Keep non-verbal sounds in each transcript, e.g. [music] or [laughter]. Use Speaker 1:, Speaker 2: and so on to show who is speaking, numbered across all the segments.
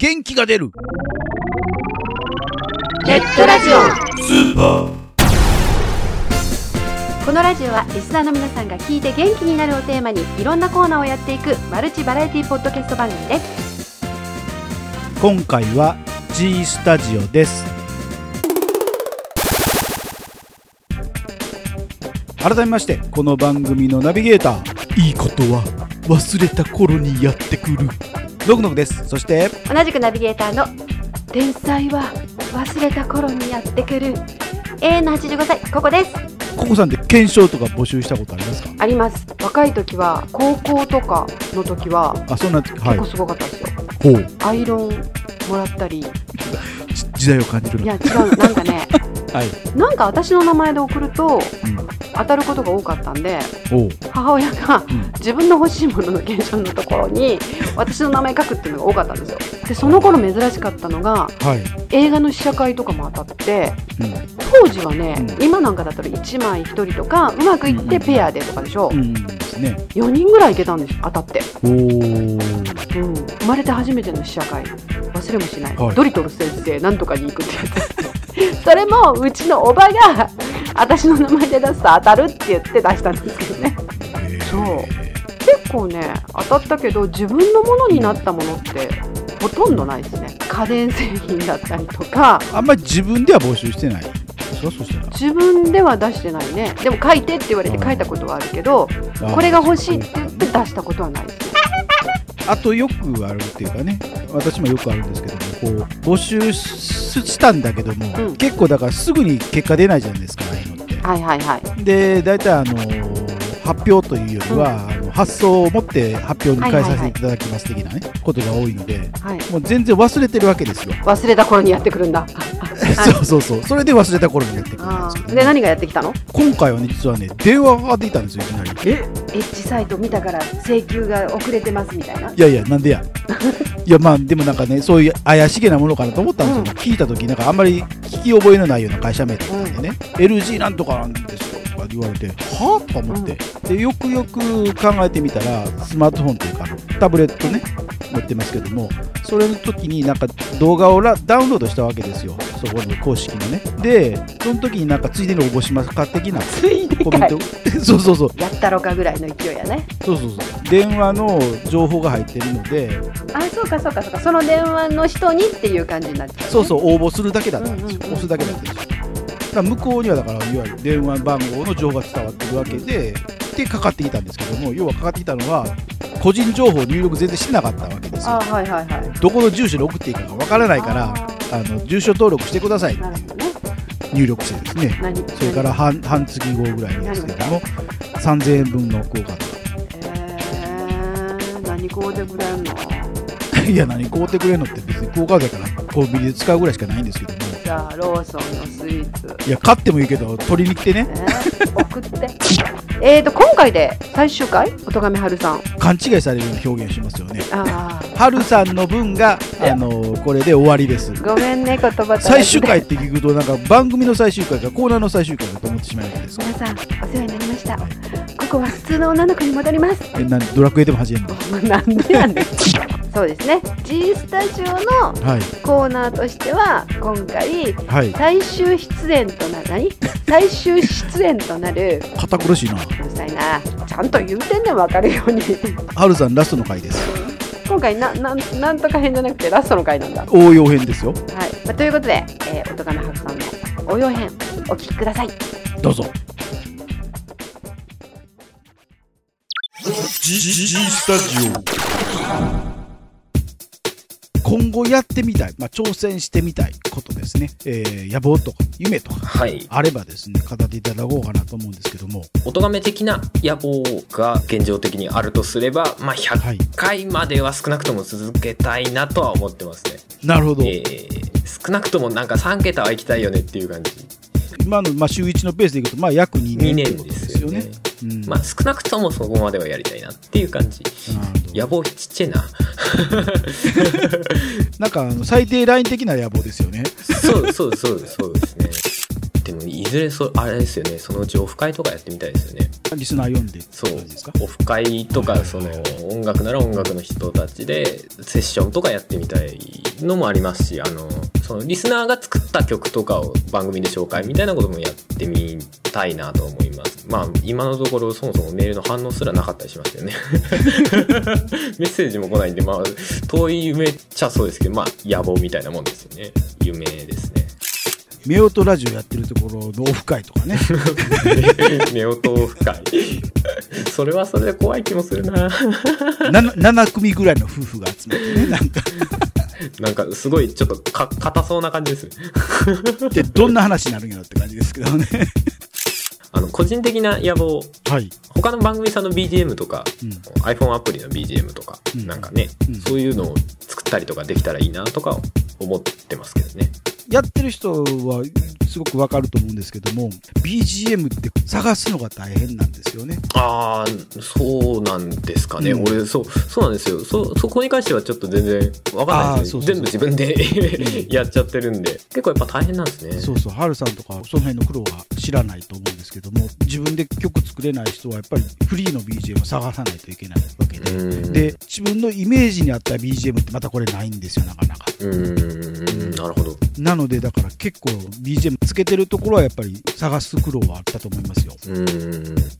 Speaker 1: 元気が出る。
Speaker 2: ネットラジオ。
Speaker 1: スーパー。
Speaker 2: このラジオはリスナーの皆さんが聞いて元気になるをテーマにいろんなコーナーをやっていくマルチバラエティポッドキャスト番組です。
Speaker 1: 今回は G スタジオです。改めましてこの番組のナビゲーター。いいことは忘れた頃にやってくるドクノクです。そして
Speaker 2: 同じくナビゲーターの天才は忘れた頃にやってくる。永遠の85歳ここです。
Speaker 1: ココさんって検証とか募集したことありますか？
Speaker 2: あります。若い時は高校とかの時は
Speaker 1: あそんなはい。
Speaker 2: 結構すごかったですよ、
Speaker 1: ほう。
Speaker 2: アイロンもらったり。
Speaker 1: 時代を感じるの。
Speaker 2: や違う。なんかね [laughs]
Speaker 1: はい、
Speaker 2: なんか私の名前で送ると
Speaker 1: う
Speaker 2: 当たることが多かったんで母親が
Speaker 1: うん、
Speaker 2: 自分の欲しいものの検証のところに私の名前書くっていうのが多かったんですよ。でその頃珍しかったのが
Speaker 1: はい、
Speaker 2: 映画の試写会とかも当たって
Speaker 1: うん、
Speaker 2: 当時はね、
Speaker 1: うん。
Speaker 2: 今なんかだったら1枚1人とかうまくいってペアでとかでしょ、
Speaker 1: うんですね。
Speaker 2: 4人ぐらいいけたんです当たって、うん、生まれて初めての試写会。忘れもしない、
Speaker 1: はい。
Speaker 2: ドリトル先生なんとかに行くってやつそれもうちのおばが私の名前で出すと当たるって言って出したんですけどね。そう。結構ね当たったけど自分のものになったものってほとんどないですね。家電製品だったりとか。
Speaker 1: あんまり自分では募集してない。
Speaker 2: 自分では出してないね。でも書いてって言われて書いたことはあるけど
Speaker 1: あ
Speaker 2: これが欲しいって言って出したことはないです。
Speaker 1: あとよくあるっていうかね、私もよくあるんですけど。も、こう募集ししたんだけども、
Speaker 2: うん
Speaker 1: 結構だからすぐに結果出ないじゃないですか、ああいうのって。
Speaker 2: はいはいはい
Speaker 1: で、大体あの発表というよりは、あの発送を持って発表に変えさせていただきます的なね、ことが多いので、
Speaker 2: はい
Speaker 1: もう全然忘れてるわけですよ。
Speaker 2: 忘れた頃にやってくるんだ [laughs]
Speaker 1: そうそうそう。それで忘れた頃にやってくるんですけど、ね、
Speaker 2: で何がやってきたの？
Speaker 1: 今回はね、実はね、電話がかかってきたんですよ、いきなり。
Speaker 2: え？エッジサイト見たから請求が遅れてますみたいな？い
Speaker 1: やいや、なんでや。[laughs] いや、まあ、でもなんかね、そういう怪しげなものかなと思ったんですよ。
Speaker 2: うん
Speaker 1: 聞いたとき、なんかあんまり聞き覚えのないような会社名だったんでね、LG なんとかなんですよとか言われて、はぁとか思って、で、よくよく考えてみたら、スマートフォンというか、タブレットね、持ってますけども、それの時になんか動画をラダウンロードしたわけですよ、そこの公式のね。で、その時になんかついでに応募しますか的な。コメント、[laughs] そうそうそう、
Speaker 2: やったろかぐらいの勢いやね。
Speaker 1: そうそうそう、電話の情報が入ってるので、
Speaker 2: あそうかそうかそうか。その電話の人にっていう感じになっちゃう、ね、
Speaker 1: そうそう応募するだけだったんですよ、
Speaker 2: うんうんうん。
Speaker 1: 押すだけだったんですよら向こうにはだからいわゆる電話番号の情報が伝わってるわけででかかってきたんですけども要はかかってきたのは個人情報入力全然してなかったわけです
Speaker 2: あ
Speaker 1: よ
Speaker 2: はいはいはい。
Speaker 1: どこの住所に送っていいかがわからないから
Speaker 2: あ
Speaker 1: あの住所登録してください。って
Speaker 2: なるほどね。
Speaker 1: 入力してですね。
Speaker 2: 何
Speaker 1: それから半半月後ぐらいにですけども3000円分の交換
Speaker 2: えー、何こうでくれんの？
Speaker 1: いや何買うてくれんのって別に交換だからコンビニで使うぐらいしかないんですけども
Speaker 2: じゃあローソンのスイーツ。
Speaker 1: いや買ってもいいけど取りに来てね。
Speaker 2: ね送って。えーと今回で最終回？おとがめはるさん。
Speaker 1: 勘違いされるような表現しますよね。
Speaker 2: あ
Speaker 1: はるさんの分が、あのこれで終わりです。
Speaker 2: あごめんね言葉
Speaker 1: 最終回って聞くと、なんか番組の最終回かコーナーの最終回だと思ってしまうわけです。
Speaker 2: 皆さんお世話になりました。ここは普通の女の子に戻ります。
Speaker 1: え、なんドラクエでも始めるの？
Speaker 2: なんでやねんそうですね G スタジオの
Speaker 1: はい。
Speaker 2: コーナーとしては今回
Speaker 1: はい。
Speaker 2: 最終出演となる何最終出演となる
Speaker 1: 堅苦しいな。
Speaker 2: うるさいなちゃんと言うてんねん分かるように
Speaker 1: はるさんラストの回です。
Speaker 2: 今回ななんなんとか編じゃなくてラストの回なんだはい、
Speaker 1: 応用編ですよ。
Speaker 2: まあ、ということで、えー、おとがめはるさんの応用編お聞きください
Speaker 1: どうぞ。G, G, G スタジオ。今後やってみたい、まあ、挑戦してみたいことですね、えー野望とか夢とか
Speaker 3: はい。
Speaker 1: あればですね語っていただこうかなと思うんですけども
Speaker 3: お咎め的な野望が現状的にあるとすれば、まあ、
Speaker 1: はい
Speaker 3: 100回までは少なくとも続けたいなとは思ってますね。
Speaker 1: なるほど、
Speaker 3: えー少なくともなんか3桁は行きたいよねっていう感じ。
Speaker 1: 今の、まあ、週1のペースでいくと、まあ、約2
Speaker 3: 2
Speaker 1: 年
Speaker 3: ですよね。
Speaker 1: うん
Speaker 3: まあ少なくともそこまではやりたいなっていう感じ。野望ちっちゃいな。[laughs]
Speaker 1: なんかあの最低ライン的な野望ですよね。
Speaker 3: そうそうそうそうですね。でもいずれそあれですよね。そのうちオフ会とかやってみたいですよね。
Speaker 1: リスナー読んで
Speaker 3: そう
Speaker 1: 感じですか？
Speaker 3: オフ会とかその音楽なら音楽の人たちでセッションとかやってみたいのもありますしあのそのリスナーが作った曲とかを番組で紹介みたいなこともやってみたいなと思います。まあ今のところそもそもメールの反応すらなかったりしますよね。[laughs] メッセージも来ないんでまあ遠い夢っちゃそうですけどまあ野望みたいなもんですよね。夢ですね。
Speaker 1: 夫婦ラジオやってるところ会とかね。[laughs]
Speaker 3: 夫婦オフ会。[laughs] それはそれで怖い気もするな。
Speaker 1: 7, 7組ぐらいの夫婦が集まってねなんか [laughs]
Speaker 3: なんかすごいちょっとか硬そうな感じです [laughs]
Speaker 1: でどんな話になるんやろって感じですけどね。[laughs]
Speaker 3: あの個人的な野望。
Speaker 1: はい。
Speaker 3: 他の番組さんの BGM とか、
Speaker 1: うん。
Speaker 3: iPhone アプリの BGM とか、
Speaker 1: うん。
Speaker 3: なんかね、
Speaker 1: うん。
Speaker 3: そういうのを作ったりとかできたらいいなとか思ってますけどね
Speaker 1: やってる人はすごくわかると思うんですけども BGM って探すのが大変なんですよね。
Speaker 3: ああそうなんですかね、
Speaker 1: うん。
Speaker 3: 俺そうそうなんですよ。そそこに関してはちょっと全然わかんないですよ
Speaker 1: あーそうそうそう。
Speaker 3: 全部自分で [laughs] やっちゃってるんで。結構やっぱ大変なんですね。
Speaker 1: そうそう、ハルさんとかその辺の苦労は知らないと思うんですけども、自分で曲作れない人はやっぱりフリーの BGM を探さないといけないわけで、
Speaker 3: うん。
Speaker 1: で、自分のイメージに合った BGM ってまたこれないんですよ、なかなか。
Speaker 3: うーんなるほど。
Speaker 1: なので、だから結構 BGM つけてるところはやっぱり探す苦労はあったと思いますよ。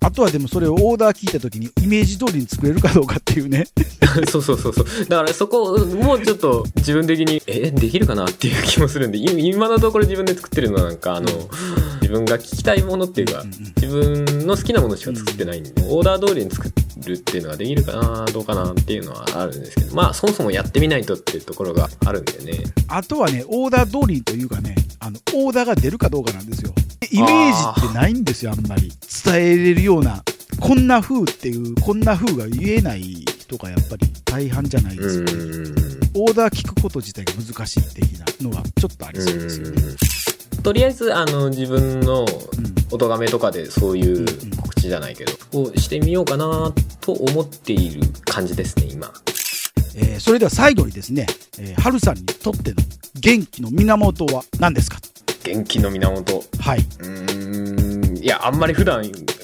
Speaker 1: あとはでもそれをオーダー聞いた時にイメージ通りに作れるかどうかっていうね。[laughs]
Speaker 3: そうそうそうそう。だからそこもうちょっと自分的にえできるかなっていう気もするんで。い今のところ自分で作ってるのはなんかあの自分が聞きたいものっていうか
Speaker 1: うんうん
Speaker 3: 自分の好きなものしか作ってないんでオーダー通りに作るっていうのができるかなどうかなっていうのはあるんですけど。まあそもそもやってみないとっていうところがあるんでね。
Speaker 1: あとはね、オーダー通りというかね、あの、オーダーが出るかどうかなんですよ。イメージってないんですよ、あんまり。伝えれるような、こんな風っていう、こんな風が言えない人がやっぱり大半じゃないうですか。オーダー聞くこと自体が難しい的なのがちょっとありそうですよね。
Speaker 3: うんとりあえずあの自分の
Speaker 1: うん
Speaker 3: 音がめとかでそういう告知じゃないけどをしてみようかなと思っている感じですね今
Speaker 1: えーそれでは最後にですね、えー、春さんにとっての元気の源は何ですか？
Speaker 3: 元気の源。
Speaker 1: はい。う
Speaker 3: ーん。いやあんまり普段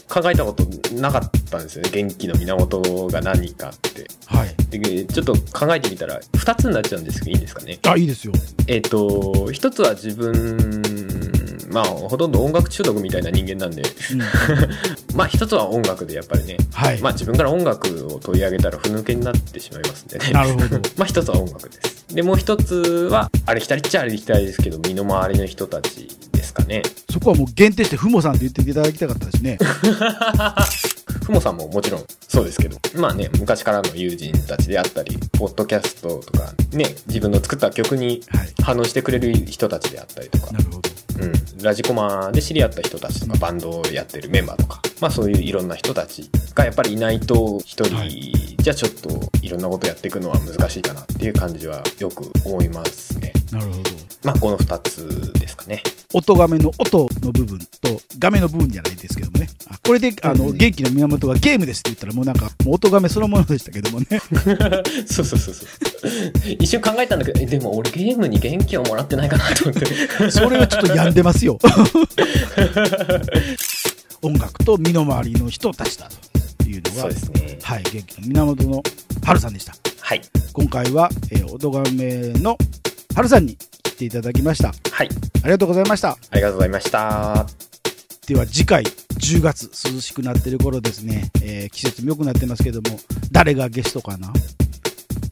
Speaker 3: 考えたことなかったんですよね。元気の源が何かって。
Speaker 1: はい。
Speaker 3: でちょっと考えてみたら2つになっちゃうんですけどいいですかね？
Speaker 1: あ、いいですよ。
Speaker 3: えっ、と一つは自分まあほとんど音楽中毒みたいな人間なんで
Speaker 1: うん、[laughs]
Speaker 3: まあ一つは音楽でやっぱりね
Speaker 1: はい。
Speaker 3: まあ自分から音楽を取り上げたらふぬけになってしまいますんでね [laughs]
Speaker 1: なるほど。[laughs]
Speaker 3: まあ一つは音楽ですでもう一つはありきたりっちゃありきたりですけど身の回りの人たちですかね
Speaker 1: そこはもう限定してふもさんって言っていただきたかったですね。
Speaker 3: ふもさんももちろんそうですけどまあね昔からの友人たちであったりポッドキャストとかね自分の作った曲に
Speaker 1: はい。
Speaker 3: 反応してくれる人たちであったりとか
Speaker 1: なるほど。
Speaker 3: うん、ラジコマで知り合った人たちとかバンドをやってるメンバーとか、まあそういういろんな人たちがやっぱりいないと一人
Speaker 1: はい
Speaker 3: じゃちょっといろんなことやっていくのは難しいかなっていう感じはよく思いますね。
Speaker 1: なるほど。
Speaker 3: まあこの2つですかね。
Speaker 1: 音がめの音の部分と画面の部分じゃないですけどもね。あこれで、あの、
Speaker 3: うん
Speaker 1: 元気の源はゲームですって言ったらもうなんか、もう音がめそのものでしたけどもね。[laughs]
Speaker 3: そうそうそうそう。一瞬考えたんだけど、えでも俺ゲームに元気をもらってないかなと思って。
Speaker 1: それはちょっと病んでますよ。[laughs] 音楽と身の回りの人たちだというのが
Speaker 3: そうで、すね。
Speaker 1: はい、元気の源の春さんでした。
Speaker 3: はい。
Speaker 1: 今回は、えー、音がめの春さんに来ていただきました。
Speaker 3: はい。
Speaker 1: ありがとうございました。
Speaker 3: ありがとうございました。
Speaker 1: では次回10月涼しくなってる頃ですね、えー季節も良くなってますけども誰がゲストかな？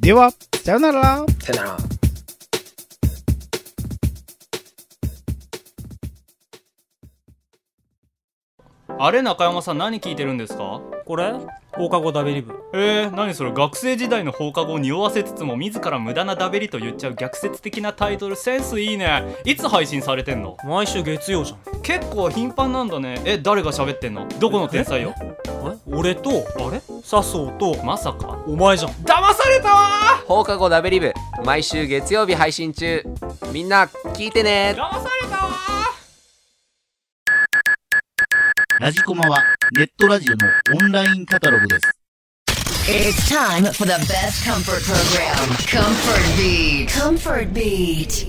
Speaker 1: ではさよなら。
Speaker 3: さよなら。
Speaker 4: あれ中山さん何聞いてるんですか？
Speaker 5: これ？放課後ダベリブ
Speaker 4: えー、何それ？学生時代の放課後を匂わせつつも自ら無駄なダベリと言っちゃう逆説的なタイトル。センスいいね。いつ配信されてんの？
Speaker 5: 毎週月曜じゃん。
Speaker 4: 結構頻繁なんだね。え誰が喋ってんの？どこの天才よ？
Speaker 5: え？俺と？あれ？笹生と？
Speaker 4: まさか？
Speaker 5: お前じゃん。
Speaker 4: 騙されたわ！
Speaker 6: 放課後ダベリブ毎週月曜日配信中。みんな聞いてね。
Speaker 4: 騙されたわ！
Speaker 1: ラジコマはネットラジオのオンラインカタログです
Speaker 7: It's time for the best comfort program, Comfort Beat. Comfort Beat.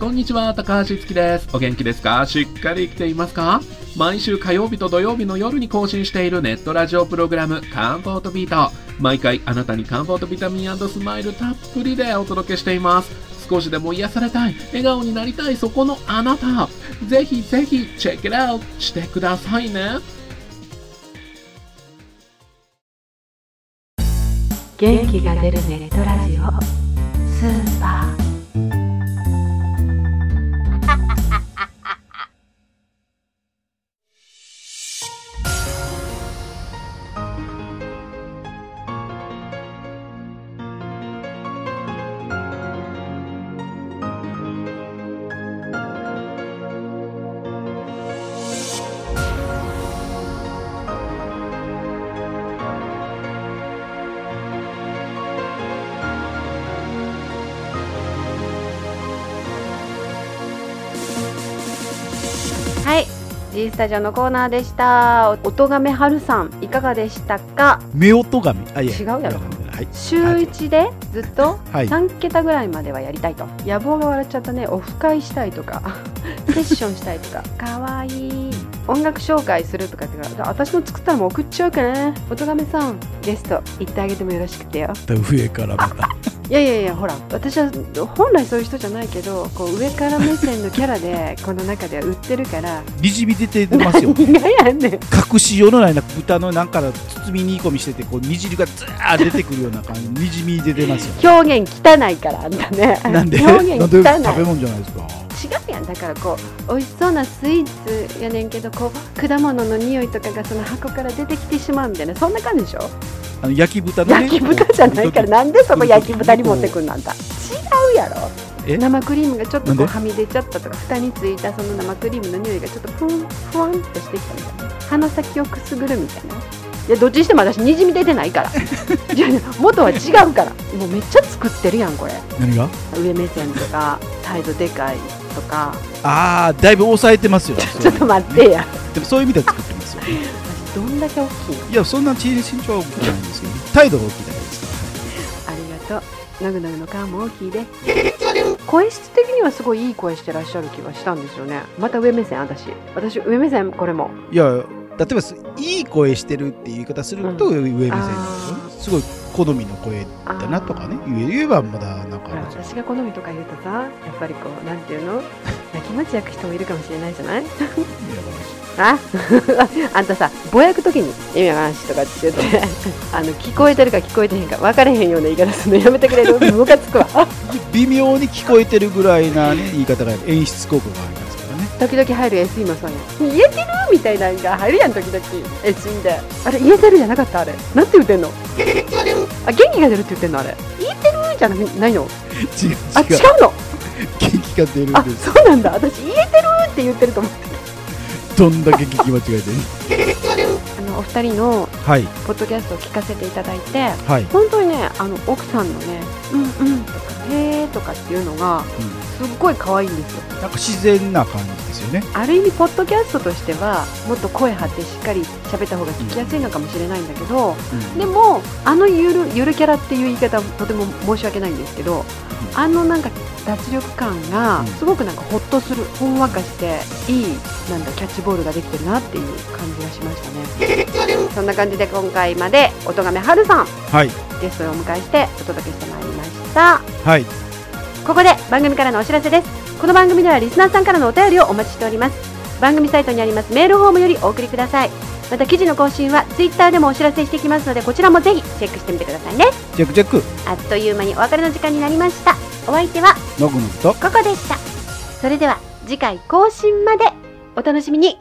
Speaker 8: こんにちは、高橋いつきです。お元気ですか？しっかり生きていますか？毎週火曜日と土曜日の夜に更新しているネットラジオプログラムカンフォートビート毎回あなたにカンフォートビタミンスマイルたっぷりでお届けしています少しでも癒されたい笑顔になりたいそこのあなた。ぜひぜひチェックアウトしてくださいね。
Speaker 2: 元気が出るネットラジオ。スーパー。G スタジオのコーナーでした。音亀春さんいかがでしたか？
Speaker 1: 夫婦神あいや。
Speaker 2: 違うやろ。
Speaker 1: はい。
Speaker 2: 週1でずっと
Speaker 1: はい。
Speaker 2: 3桁ぐらいまではやりたいと。野望が笑っちゃったね。オフ会したいとか。[laughs] セッションしたいとか。かわいい音楽紹介するとかってから私の作ったのも送っちゃうからね音亀さんゲスト行ってあげてもよろしくてよ。
Speaker 1: 上からまた。[laughs]
Speaker 2: いやいやいやほら私は本来そういう人じゃないけどこう上から目線のキャラで [laughs] この中では売ってるから。
Speaker 1: にじみ出てますよ。[laughs]
Speaker 2: 何がやねん。
Speaker 1: 隠しようのないな豚のなんか包み煮込みしててこう煮汁がずー出てくるような感じにじみ出てますよ。
Speaker 2: 表現汚いからあんたね。
Speaker 1: なんで？
Speaker 2: 表現汚い。
Speaker 1: 食べ物じゃないですか
Speaker 2: だからこう美味しそうなスイーツやねんけどこう果物の匂いとかがその箱から出てきてしまうみたいなそんな感じでしょ？
Speaker 1: あの焼き豚のね。
Speaker 2: 焼き豚じゃないからなんでそこ焼き豚に持ってくんなんだ？違うやろ。
Speaker 1: え？
Speaker 2: 生クリームがちょっとこうはみ出ちゃったとか蓋についたその生クリームの匂いがちょっとふんふわんとしてきたみたいな。鼻先をくすぐるみたいな。いやどっちにしても私にじみ出てないから。[laughs] いやいや元は違うから。もうめっちゃ作ってるやんこれ。
Speaker 1: 何が？
Speaker 2: 上目線とか態度でかいとか。
Speaker 1: ああだいぶ抑えてますよ。[laughs]
Speaker 2: ちょっと待ってや。
Speaker 1: でもそういう意味では作ってますよ。[laughs]
Speaker 2: どんだけ大きいの？
Speaker 1: いやそんな身長は大きくないんですけど態度が大きいだけですか
Speaker 2: ありがとう。のぐのぐの顔も大きいで。声質的にはすごいいい声してらっしゃる気がしたんですよね。また上目線私。私上目線これも。
Speaker 1: らいや例えばすいい声してるっていう言い方すると上目線ですよ。ね
Speaker 2: あ
Speaker 1: すごい好みの声だなとかね言えばまだなんか
Speaker 2: 私が好みとか言うとさやっぱりこうなんていうの？やきもち焼く人もいるかもしれないじゃない？あ？あんたさぼやくときに「意味わからんし」[laughs] とかって言ってあの聞こえてるか聞こえてへんか分かれへんような言い方するのやめてくれる。ムカつくわ。[laughs]
Speaker 1: 微妙に聞こえてるぐらいな、ね、言い方が演出効果がありますからね
Speaker 2: 時々入る SE もそうやん。言えてる？みたいなのが入るやん時々。SE で。あれ言えてるじゃなかった？あれ。なんて言ってんの？あ元気が出るって言ってんのあれ。言えてるじゃなないの？
Speaker 1: 違う違う。
Speaker 2: あ違うの？
Speaker 1: 元気が出るん
Speaker 2: あ
Speaker 1: です。
Speaker 2: そうなんだ。私言えてるって言ってると思って。
Speaker 1: どんだけ聞き間違えてる
Speaker 2: あのお二人の
Speaker 1: はい。
Speaker 2: ポッドキャストを聞かせていただいて
Speaker 1: はい、
Speaker 2: 本当にねあの奥さんのね「うんうん」とか「へー」とかっていうのがすっごい可愛いんですよ。
Speaker 1: なんか自然な感じですよね。
Speaker 2: ある意味ポッドキャストとしてはもっと声張ってしっかり喋った方が聞きやすいのかもしれないんだけど、でもあのゆるゆるキャラっていう言い方はとても申し訳ないんですけど、あのなんか脱力感が
Speaker 1: うん。
Speaker 2: すごくなんかホッとするほんわかしていいなんだキャッチボールができてるなっていう感じがしましたね。そんな感じで今回まで音亀春さん。
Speaker 1: はい。
Speaker 2: ゲストをお迎えしてお届けしてまいりました。
Speaker 1: はい
Speaker 2: ここで番組からのお知らせです。この番組ではリスナーさんからのお便りをお待ちしております。番組サイトにありますメールフォームよりお送りください。また記事の更新はツイッターでもお知らせしていきますのでこちらもぜひチェックしてみてくださいね。
Speaker 1: チェックチェック。
Speaker 2: あっという間にお別れの時間になりました。お相手は
Speaker 1: のぐのぐと
Speaker 2: ここでした。それでは次回更新までお楽しみに。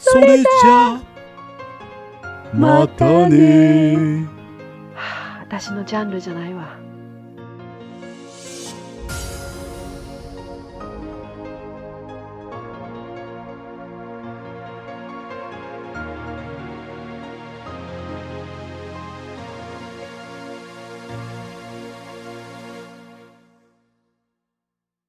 Speaker 1: それじゃまたね。
Speaker 2: はあ私のジャンルじゃないわ